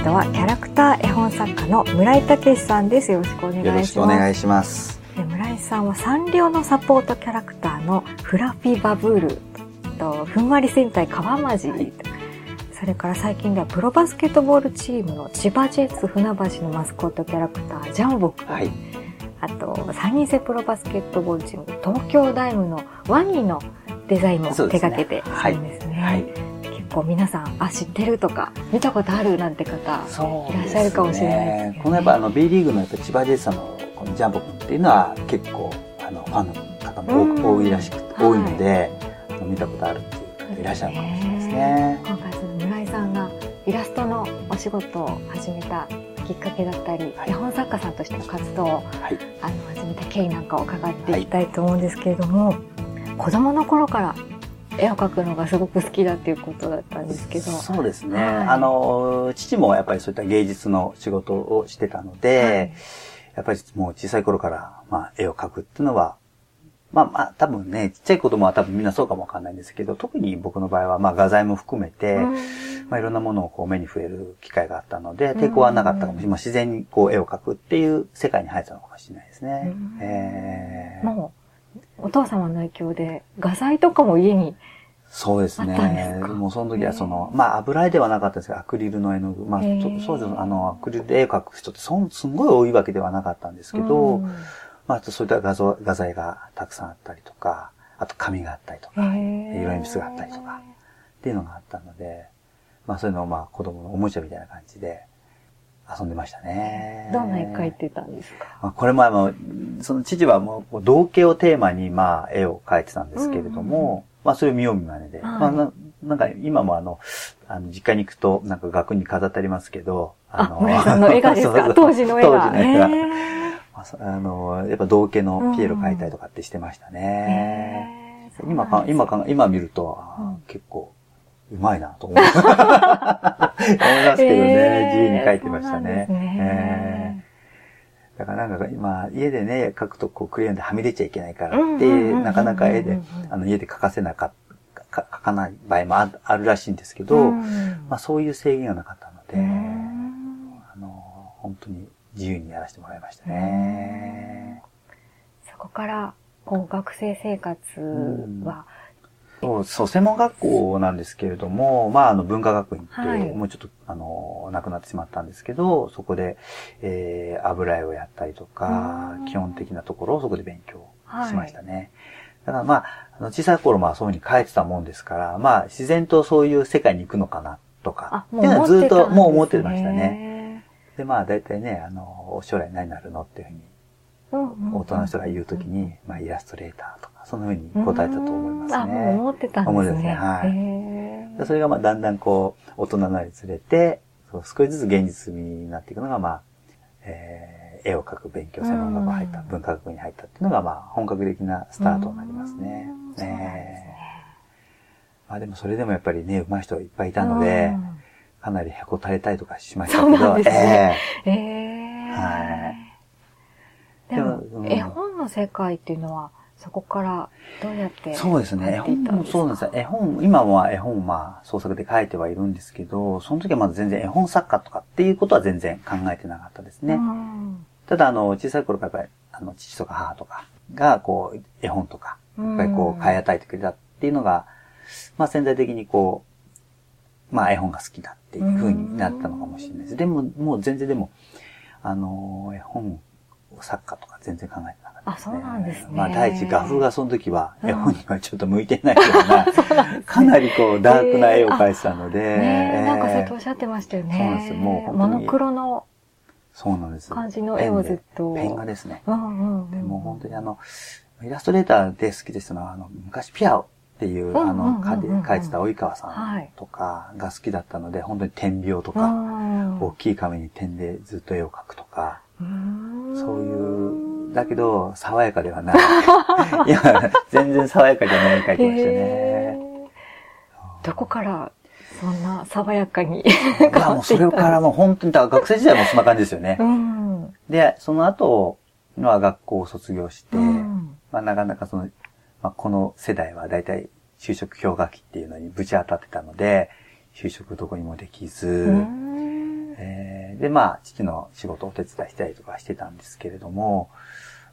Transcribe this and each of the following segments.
ストはキャラクター絵本作家の村井武さんです。よろしくお願いします。よろしくお願いします。で村井さんはサンリオのサポートキャラクターのフラフィバブールとふんわり戦隊カワマジ、それから最近ではプロバスケットボールチームの千葉ジェッツ船橋のマスコットキャラクタージャンボくん、はい。あと3人制プロバスケットボールチーム東京ダイムのワニのデザインも手そうですね掛けてはいるんですね。はい。結構皆さんあ知ってるとか見たことあるなんて方いらっしゃるかもしれないですけどねこのやっぱあの B リーグのやっぱ千葉ジェイさんのこのジャンボ君っていうのは結構あのファンの方も多いらしくて、多いので、あの見たことあるっていう方いらっしゃるかもしれないですね。今回その村井さんがイラストのお仕事を始めたきっかけだったり、はい絵本作家さんとしての活動をはい。あの始めた経緯なんかを伺っていきたいと思うんですけれども、子供の頃から絵を描くのがすごく好きだっていうことだったんですけど、そうですね。はい。あの、父もやっぱりそういった芸術の仕事をしてたので、やっぱりもう小さい頃から、まあ、絵を描くっていうのは、まあまあ、多分ね、ちっちゃい子供は多分みんなそうかもわかんないんですけど、特に僕の場合は、まあ、画材も含めて、うん。まあ、いろんなものをこう目に触れる機会があったので、抵抗はなかったかもしれない。まあ、自然にこう絵を描くっていう世界に入ったのかもしれないですね。うん。えー。もうお父様の影響で画材とかも家にそうですね。か？もうその時はその、まあ油絵ではなかったですけど、アクリルの絵の具。まあ、へーちょそうですあの、アクリルで絵を描く人ってそん、すんごい多いわけではなかったんですけど、うんまあ、そういった画像、画材がたくさんあったりとか、あと紙があったりとか、色鉛筆があったりとかっていうのがあったので、まあそういうのをまあ子供のおもちゃみたいな感じで遊んでましたね。どんな絵描いてたんですか？まあ、これもあの、その父はもう、道家をテーマに、まあ、絵を描いてたんですけれども、まあ、それを見よう見まねで。はいまあな、なんか、今もあの、あの、実家に行くと、なんか学に飾ってありますけど、あ、村井さんの絵がですか？当時の絵が。当時の絵が。あの、やっぱ道家のピエロ描いたりとかってしてましたーね。今か、今か、今見ると、うん結構、うまいなと思う。思いますけどね、自由に描いてましたね。ね。だからなんか今、家でね、描くとこうクレヨンではみ出ちゃいけないからってうんうんうんうんうんなかなか絵でうん、あの家で描かせなかか描かない場合もああるらしいんですけど、うん。まあそういう制限がなかったので、うんあの、本当に自由にやらせてもらいましたね。そこから、こう、学生生活は、そう、そう、専門学校なんですけれども、まあ、あの、文化学院って、はいもうちょっと、あの、亡くなってしまったんですけど、そこで、えー、油絵をやったりとかうん、基本的なところをそこで勉強しましたね。だからまあ、あの小さい頃まあそういうふうに書いてたもんですから、まあ、自然とそういう世界に行くのかな、とかあ、、っていうのはずっともう思ってましたね。ね。で、まあ、大体ね、あの、将来何になるのっていうふうに、大人の人が言うときに、まあ、イラストレーターとか、そのふうに答えたと思いますうんあ。思ってたんですね。思ってますね。はい。それがまあだんだんこう、大人になりつれて、そう少しずつ現実味になっていくのがまあ、えー絵を描く勉強、専門学校入った、うん文化学部に入ったっていうのがまあ、本格的なスタートになりますね。え。ーまあでもそれでもやっぱりね、上手い人がいっぱいいたので、かなりへこたれたりとかしましたけど、そうなんですね。えうんへー。はいう、ん絵本の世界っていうのは、そこからどうやってえそうですね。絵本もそうなんですよ。絵本、今は絵本をまあ創作で書いてはいるんですけど、その時はまだ全然絵本作家とかっていうことは全然考えてなかったですね。うんただ、あの、小さい頃からやっぱり、あの、父とか母とかが、こう、絵本とか、やっぱりこう、買い与えてくれたっていうのが、まあ潜在的にこう、まあ絵本が好きだっていう風になったのかもしれないです。でも、もう全然でも、あの、絵本作家とか全然考えてなかったです、ね。あそうなんですねまあ第一、画風がその時はうん絵本にはちょっと向いてないような、かなりこう、ダークな絵を描いてたので、ねえ、なんかさっきえーおっしゃってましたよね。そうなんですよもう本当にモノクロの、そうなんです。感じの絵をずっとペン画ですね。うんうんうん。でも本当にあの、イラストレーターで好きですのは、あの、昔ピアオっていう、あの、絵で描いてた及川さはいんとかが好きだったので、本当に点描とうか、ん大きい紙に点でずっと絵を描くとか、うんそういう、だけど、爽やかではない。いや、全然爽やかじゃない絵描いてましたへね。えどこからそんな爽やかにいや、もうそれからもう本当に、学生時代もそんな感じですよねう。ん。で、その後は学校を卒業して、うんまあなかなかその、まあこの世代は大体就職氷河期っていうのにぶち当たってたので、就職どこにもできず、うんえーで、まあ、父の仕事をお手伝いしたりとかしてたんですけれども、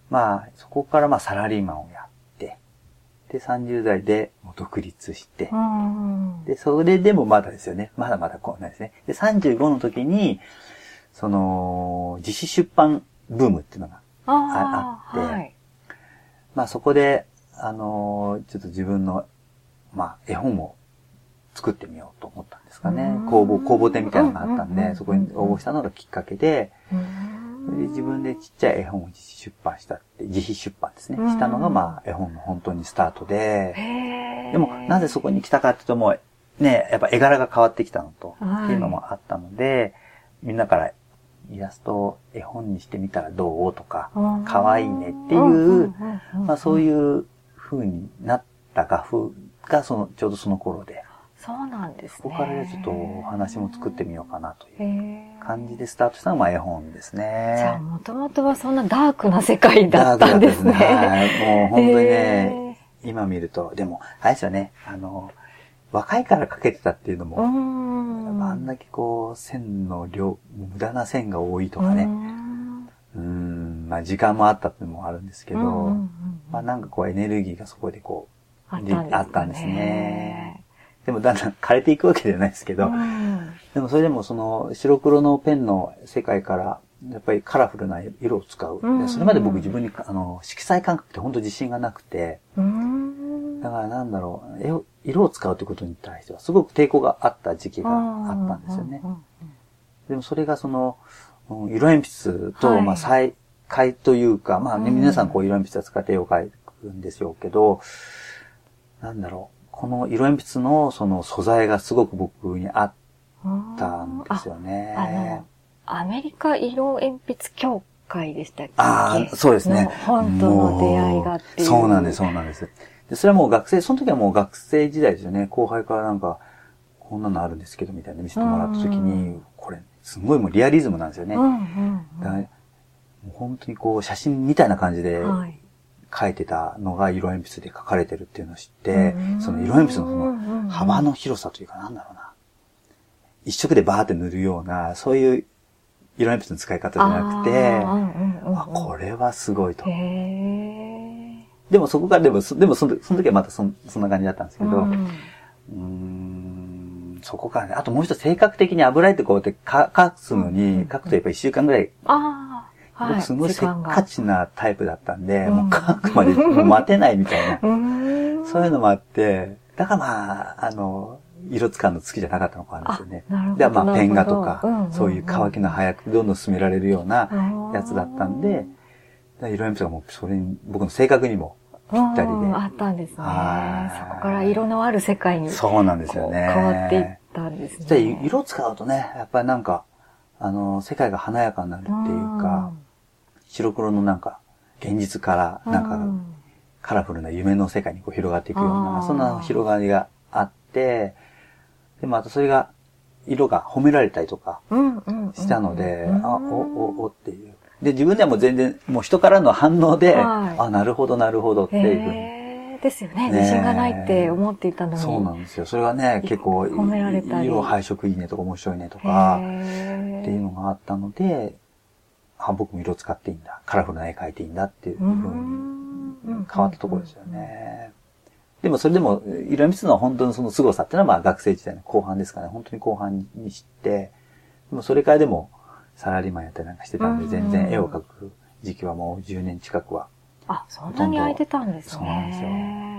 まあ、そこからまあ、サラリーマンをやって、で、30代で独立してう、ん。で、それでもまだですよね。まだまだこうなんですね。で、35の時に、その、自費出版ブームっていうのが、あってはい。まあそこで、あのーちょっと自分の、まあ絵本を作ってみようと思っですかね。うん。公募、公募展みたいなのがあったんで、そこに応募したのがきっかけで、うん。で自分でちっちゃい絵本を自費出版したって、自費出版ですね。うん。したのがまあ絵本の本当にスタートで、でもなぜそこに来たかっていうともう、ね、やっぱ絵柄が変わってきたのと、はい。っていうのもあったので、みんなからイラストを絵本にしてみたらどうとか、うん可愛いねっていう、まあそういう風になった画風がその、ちょうどその頃で、そうなんですね。そこからちょっとお話も作ってみようかなという感じでスタートしたのがまあ絵本ですね。じゃあ、もともとはそんなダークな世界だったんですね。ダークですねはい。もう本当にね、へ今見ると、でも、あれですよね、あの、若いから描けてたっていうのも、ん。あんだけこう、線の量、無駄な線が多いとうかね、んうーん、まあ時間もあったっていうのもあるんですけど、まあなんかこうエネルギーがそこでこう、あったんですかねでもだんだん枯れていくわけではないですけど、うん。でもそれでもその白黒のペンの世界から、やっぱりカラフルな色を使う。うん。でそれまで僕自分にあの色彩感覚って本当自信がなくて、うん。だからなんだろう、色を使うということに対してはすごく抵抗があった時期があったんですよね。う。ん。うん。でもそれがその、うん色鉛筆と、はい。まあ再会というか、まあね、うん。皆さんこう色鉛筆を使って絵を描くんでしょうけど、なんだろう、この色鉛筆のその素材がすごく僕に合ったんですよね。あの、アメリカ色鉛筆協会でしたっけ？ああ、そうですねの。本当の出会いがっていう。もそうなんです、そうなんです。で、それはもう学生、その時はもう学生時代ですよね。後輩からなんか、こんなのあるんですけど、みたいな見せてもらった時うに、これ、すごいもうリアリズムなんですよね。う本当にこう、写真みたいな感じで。描いてたのが色鉛筆で描かれてるっていうのを知ってうん、その色鉛筆のその幅の広さというか、なんだろうな。一色でバーって塗るような、そういう色鉛筆の使い方じゃなくて、あこれはすごいと。でもそこから、でも、そでもそのその時はまたそんそんな感じだったんですけど、ううんそこからね、あともう一つ性格的に油絵ってこうやってか書くのうん。に、書くとやっぱり一週間ぐらい、はい。僕すごいせっかちなタイプだったんで、うんもう書くまでもう待てないみたいな。そういうのもあって、だからまあ、あの、色使うの好きじゃなかったのかないですよね。あなるほどで、まあ、ペン画とか、うんうんうんそういう乾きの早くどんどん進められるようなやつだったんで、色鉛筆がもうそれに、僕の性格にもぴったりで。うんあったんですね。はいそこから色のある世界にそうなんですよね。変わっていったんですね。色使うとね、やっぱりなんか、あの、世界が華やかになるっていうか、白黒のなんか、現実から、うん、なんか、うカラフルな夢の世界にこう広がっていくようあな、ーそんな広がりがあって、で、またそれが、色が褒められたりとかしたので、うんあ、お、お、おっていう。で、自分ではもう全然、もう人からの反応で、はいあ、なるほど、なるほどっていうふうに。ですよね。ね自信がないって思っていたのに。そうなんですよ。それがね、結構、褒められたり色配色いいねとか面白いねとか、っていうのがあったので、あ、僕も色使っていいんだ。カラフルな絵描いていいんだっていうふうにうん変わったところですよね。でもそれでも、色鉛筆の本当のその凄さっていうのはまあ学生時代の後半ですかね。本当に後半に知って、でもそれからでもサラリーマンやったりなんかしてたんで、うん全然絵を描く時期はもう10年近くは。あ、そんなに空いてたんですね。そうなんですよ。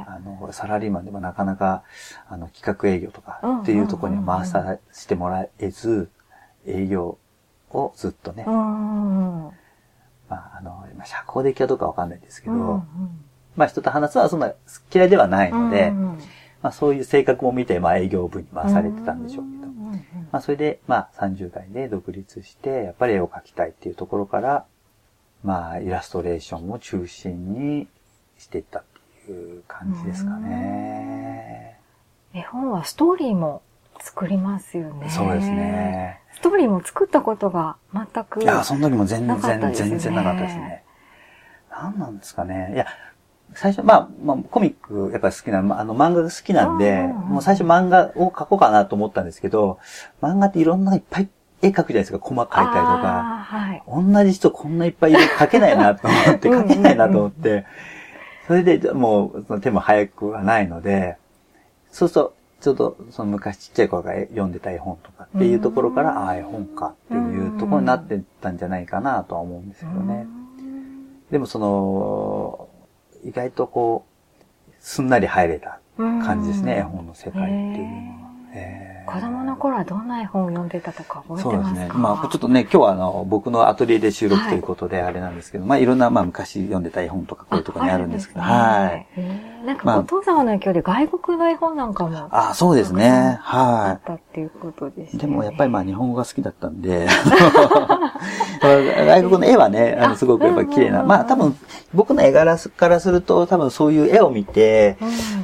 あの、サラリーマンでもなかなか、あの、企画営業とかっていうところには回させてもらえず、営業をずっとね、うん。うんまあ、あの、まあ社交的かどうかわかんないですけど、うんまあ人と話すのはそんな嫌いではないので、うんうん。まあそういう性格も見て、まあ営業部に回されてたんでしょうけど、んんんまあそれで、まあ30代で独立して、やっぱり絵を描きたいっていうところから、まあイラストレーションを中心にしていったっていう感じですかね。絵本はストーリーも作りますよね。そうです。ね。ストーリーも作ったことが全く。いや、その時も全然、全然なかったですね。何なんですかね。いや、最初、まあ、まあ、コミックやっぱり好きな、まああの漫画が好きなんで、もう最初漫画を描こうかなと思ったんですけど、漫画っていろんなのいっぱい絵描くじゃないですか、細かいたりとか。はい。同じ人こんないっぱい描けないなと思って、描けないなと思って、それでもうその手も早くはないので、そうすると、ちょうどその昔ちっちゃい頃が読んでた絵本とかっていうところから、ああ、絵本かっていうところになってたんじゃないかなとは思うんですけどね。でもその、意外とこう、すんなり入れた感じですね、絵本の世界っていうのは。子供の頃はどんな絵本を読んでたとか覚えてますか？そうですね。まあちょっとね、今日はあの、僕のアトリエで収録ということであれなんですけど、はい、まあいろんな、まあ昔読んでた絵本とかこういうところにあるんですけど、はい。なんかお父様の影響で外国の絵本なんかも。あ、そうですね。はい。あったっていうことですね。でもやっぱりまあ日本語が好きだったんで、外国の絵はね、あのすごくやっぱり綺麗な。まあ多分僕の絵柄からすると多分そういう絵を見て、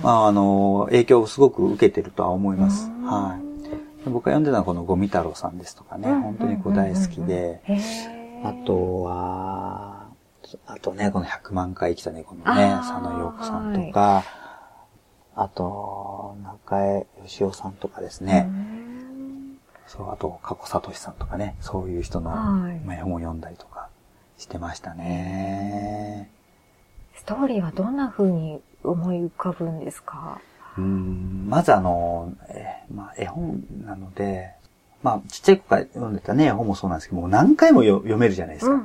まああの、影響をすごく受けてるとは思います。はい。僕が読んでたのはこのゴミ太郎さんですとかね、本当にこう大好きで、あとは、あとね、この100万回生きた猫のね、佐野洋子さんとか、あと、中江義雄さんとかですね、そう、あと、加古聡さんとかね、そういう人の、絵本を読んだりとかしてましたね。ストーリーはどんな風に思い浮かぶんですか？うんまずあの、えまあ、絵本なので、まあ、ちっちゃい子から読んでたね、絵本もそうなんですけど、もう何回も読めるじゃないですか。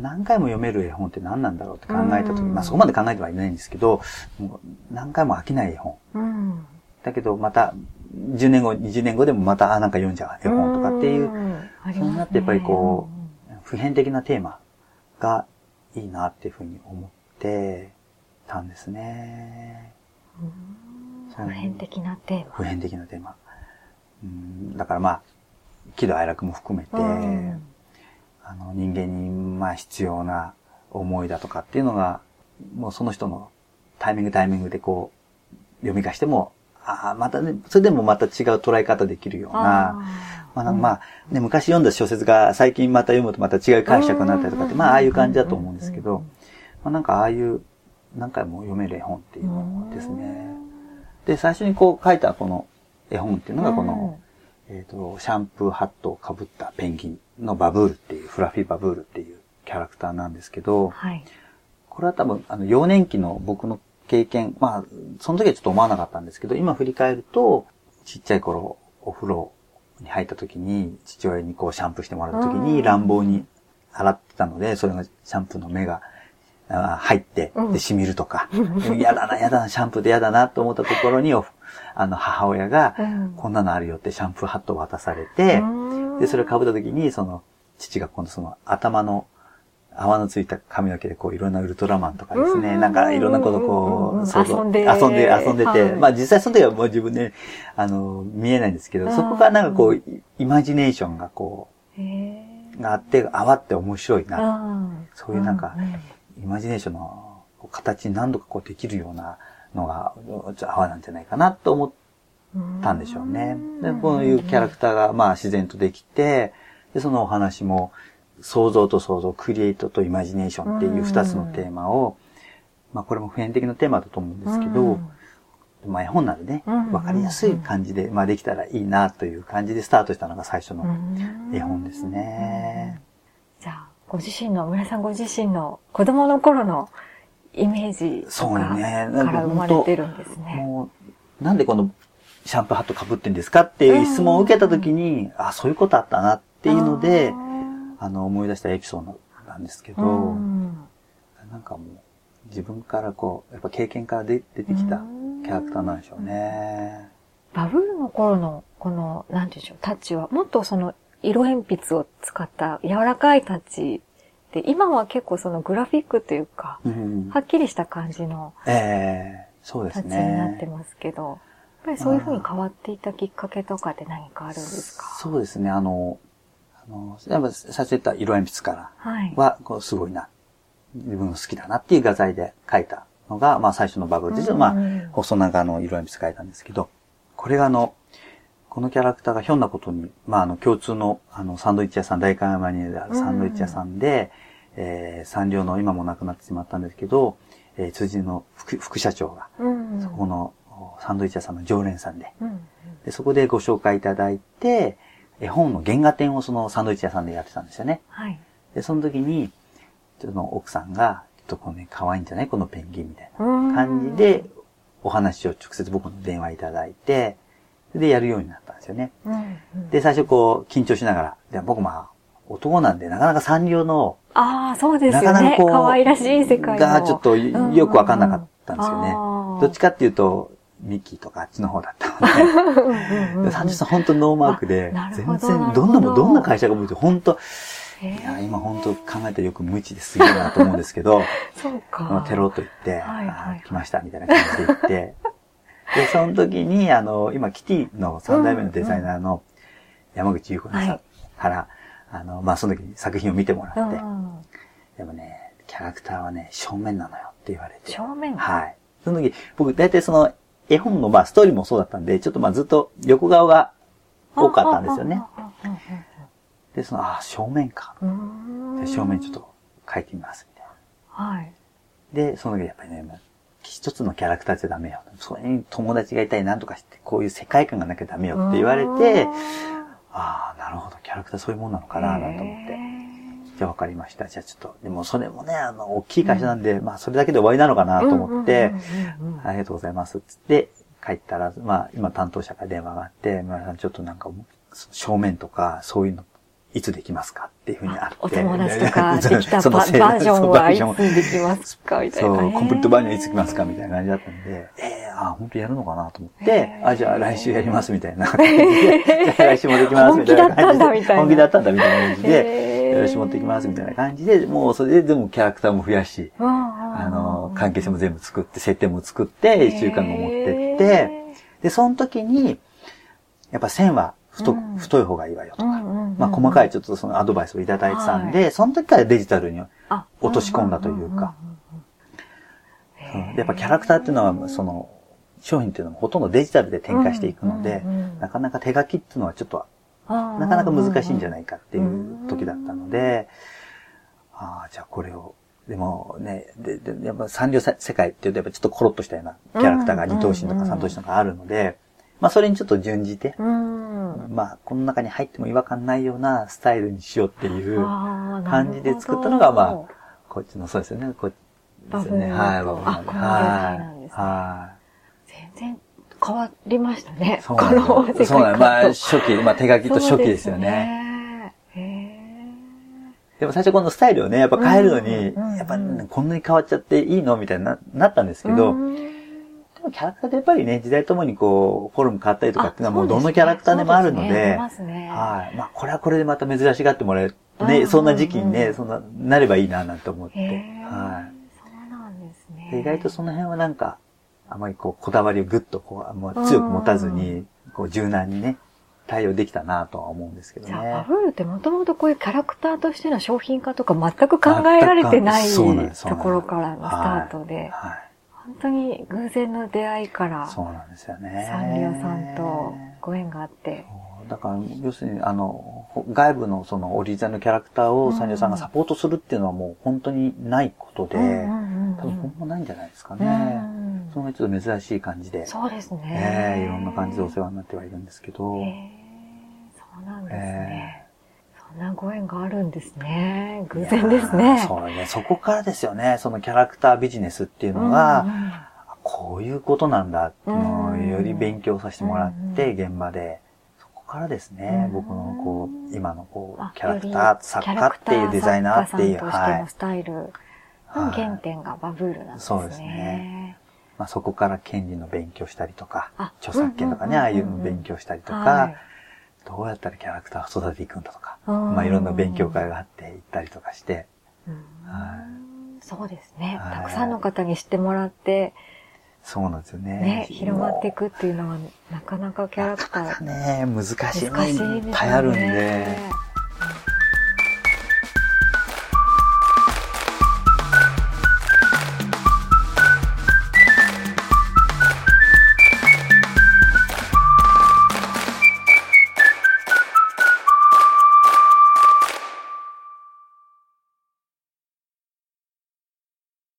何回も読める絵本って何なんだろうって考えたとき、まあそこまで考えてはいないんですけど、もう何回も飽きない絵本。うん、だけど、また、10年後、20年後でもまた、あ、なんか読んじゃう絵本とかっていう、うそうなってやっぱりこう、普遍的なテーマがいいなっていうふうに思ってたんですね。普遍的なテーマ。普遍的なテーマ。うんだからまあ、喜怒哀楽も含めて、あの人間にまあ必要な思いだとかっていうのが、もうその人のタイミングタイミングでこう、読み返しても、ああ、またね、それでもまた違う捉え方できるような、まあ、まあ、ね、昔読んだ小説が最近また読むとまた違う解釈になったりとかって、まあ、ああいう感じだと思うんですけど、まあ、なんかああいう何回も読める絵本っていうのですね。で、最初にこう書いたこの絵本っていうのがこの、えっ、ー、と、シャンプーハットをかぶったペンギンのバブールっていう、フラフィーバブールっていうキャラクターなんですけど、はい、これは多分、あの、幼年期の僕の経験、まあ、その時はちょっと思わなかったんですけど、今振り返ると、ちっちゃい頃、お風呂に入った時に、父親にこうシャンプーしてもらった時に乱暴に洗ってたので、それがシャンプーの目が入って、で、染みるとか、嫌、だな、嫌だな、シャンプーで嫌だなと思ったところに、あの、母親が、こんなのあるよってシャンプーハットを渡されて、で、それを被った時に、その、父が今度その頭の泡のついた髪の毛でこういろんなウルトラマンとかですね、なんかいろんなことこう、遊んで、遊んで、遊んでて、まあ実際その時はもう自分で、あの、見えないんですけど、そこがなんかこう、イマジネーションがこう、があって、泡って面白いな。そういうなんか、イマジネーションの形に何度かこうできるようなのが、泡なんじゃないかなと思ったんでしょうね。で、こういうキャラクターがまあ自然とできて、で、そのお話も、想像と想像、クリエイトとイマジネーションっていう二つのテーマを、まあこれも普遍的なテーマだと思うんですけど、まあ絵本なんでね、わかりやすい感じで、まあできたらいいなという感じでスタートしたのが最初の絵本ですね。じゃあ、ご自身の、村さんご自身の子供の頃のイメージとかから生まれてるんですね。なんでこのシャンプーハット被ってんですかっていう質問を受けたときに、あ、そういうことあったなっていうので、あの、思い出したエピソードなんですけど、なんかもう、自分からこう、やっぱ経験から出てきたキャラクターなんでしょうね。バブルの頃の、この、なんていうんでしょう、タッチは、もっとその、色鉛筆を使った柔らかいタッチで、今は結構そのグラフィックというか、うん、はっきりした感じの、ええそうですね。になってますけど、やっぱりそういうふうに変わっていたきっかけとかって何かあるんですか？そうですね、あの、あの、やっぱ最初言った色鉛筆からは、こうすごいな、自分の好きだなっていう画材で描いたのが、まあ最初のバブルで、うん、まあ、細長の色鉛筆描いたんですけど、これがあの、このキャラクターがひょんなことに、まあ、あの、共通の、あの、サンドイッチ屋さん、大観山にあるサンドイッチ屋さんで、うん、えー、産業の今も亡くなってしまったんですけど、えー、辻の副副社長が、うん、そこのサンドイッチ屋さんの常連さんで、うん、で、そこでご紹介いただいて、絵本の原画展をそのサンドイッチ屋さんでやってたんですよね。はい。で、その時に、ちょっと奥さんが、ちょっとこのね、可愛いんじゃない？このペンギンみたいな感感じで、お話を直接僕の電話いただいて、で、やるようになったんですよね。うんうん、で、最初こう、緊張しながら、で僕まあ、男なんで、なかなかサンリオの、ああ、そうですよね。なかなかこう可愛らしい世界の。がちょっとよくわかんなかったんですよね。うんうんどっちかっていうと、ミッキーとかあっちの方だったので、うんうんうんサンジさん本当ノーマークで全然、どんなもん、ど。んな会社が向いて、本当へいや、ー今本当考えたらよく無知ですげえなと思うんですけど、そうか。テロッと言って、はい来ましたみたいな感じで言って、で、その時に、あの、今、キティの3代目のデザイナーの山口優子さんはいから、あの、まあ、その時に作品を見てもらって、うんでもね、キャラクターはね、正面なのよって言われて。正面はい。その時、僕、大体その、絵本の、まあ、ストーリーもそうだったんで、ちょっとまあ、ずっと横顔が多かったんですよね。で、その、ああ、正面か。正面ちょっと描いてみます、みたいな。はい。で、その時やっぱりね、まあ一つのキャラクターじゃダメよ。それに友達がいたりなんとかして、こういう世界観がなきゃダメよって言われて、ああ、なるほど、キャラクターそういうもんなのかな、なんて思って。じゃあわかりました。じゃあちょっと、でもそれもね、あの、大きい会社なんで、まあそれだけで終わりなのかなと思って、うんうんうんうんありがとうございます。つって、帰ったら、まあ今担当者から電話があって、村井さんちょっとなんか、正面とか、そういうの、いつできますかっていうふうにあって。お友達とか できたバージョンはいつできますかみたいな。そう、コンプリートバージョンいつ来ますかかみたいな感じだったんで、ええあ、本当やるのかなと思っへて、ー。あ、じゃあ来週やりますみたいな。感じで、じゃあ来週もできますみたいな感じで。本気だったんだみたいな。本気だったんだみたいな感じへで、ー。来週持ってきますみたいな感じで、もうそれででもキャラクターも増やし、ああの、関係者も全部作って、設定も作って、一週間後持ってって、で、その時に、やっぱ線は太,、うん。太い方がいいわよとか、まあ細かいちょっとそのアドバイスをいただいてたんで、その時からデジタルに落とし込んだというか、うんやっぱキャラクターっていうのは、その、商品っていうのもほとんどデジタルで展開していくので、なかなか手書きっていうのはちょっと、ななかなか難しいんじゃないかっていう時だったので、ああ、じゃあこれを、でもね、で、で、やっぱ産業世界っていうとやっぱちょっとコロッとしたようなキャラクターが二頭身とか三頭身とかあるので、まあそれにちょっと準じて、うん。まあこの中に入っても違和感ないようなスタイルにしようっていう感じで作ったのが、まあ、こっちのそうですよね、こっちですよね。はい、バブルなんであこのデザイなんですねは全然変わりましたねい。。そうこのなんです。そうなんです。まあ、初期、まあ手書きと初期ですよね。でも最初このスタイルをね、やっぱ変えるのに、やっぱねこんなに変わっちゃっていいのみたいにななったんですーけど、うんでもキャラクターってやっぱりね、時代ともにこう、フォルム変わったりとかっていうのはもうどのキャラクターでもあるのでで、りますねはい。まあこれはこれでまた珍しがってもらえる。ね、そんな時期にね、そんな、なればいいななんて思って。はそうなんですね意外とその辺はなんか、あまりこう、こだわりをぐっとこう、もう強く持たずに、こう、柔軟にね、対応できたなとは思うんですけどじゃあ、ねバ。ブルってもともとこういうキャラクターとしての商品化とか全く考えられてないところからのスタートで、はい。本当に偶然の出会いから、そうなんですよね。サンリオさんとご縁があって、だから、要するに、あの、外部のそのオリジナルのキャラクターをサンリオさんがサポートするっていうのはもう本当にないことで、多分今後ないんじゃないですかうね。んそのちょっと珍しい感じで、そうですね。ええいろんな感じでお世話になってはいるんですけど、へえそうなんですね。そんなご縁があるんですね。偶然ですね。そうね。そこからですよね。そのキャラクタービジネスっていうのが、うんうんこういうことなんだっていうのをより勉強させてもらって、う現場で。そこからですね、うん僕のこう、今のこあう、キャラクター作家っていうデザイナーっていう、はい。のスタイルの原点がバブールなんですね。そうですねまあ、そこから権利の勉強したりとかあ、著作権とかね、うんうんうんうんああいうの勉強したりとはかい、どうやったらキャラクターを育てていくんだとか、うんまあ、いろんな勉強会があって行ったりとかして、そうですね。はい。たくさんの方に知ってもらって、そうなんですよね。ね、広まっていくっていうのは、なかなかキャラクター。ね難しい。難しいですのいね。っぱいあるんで、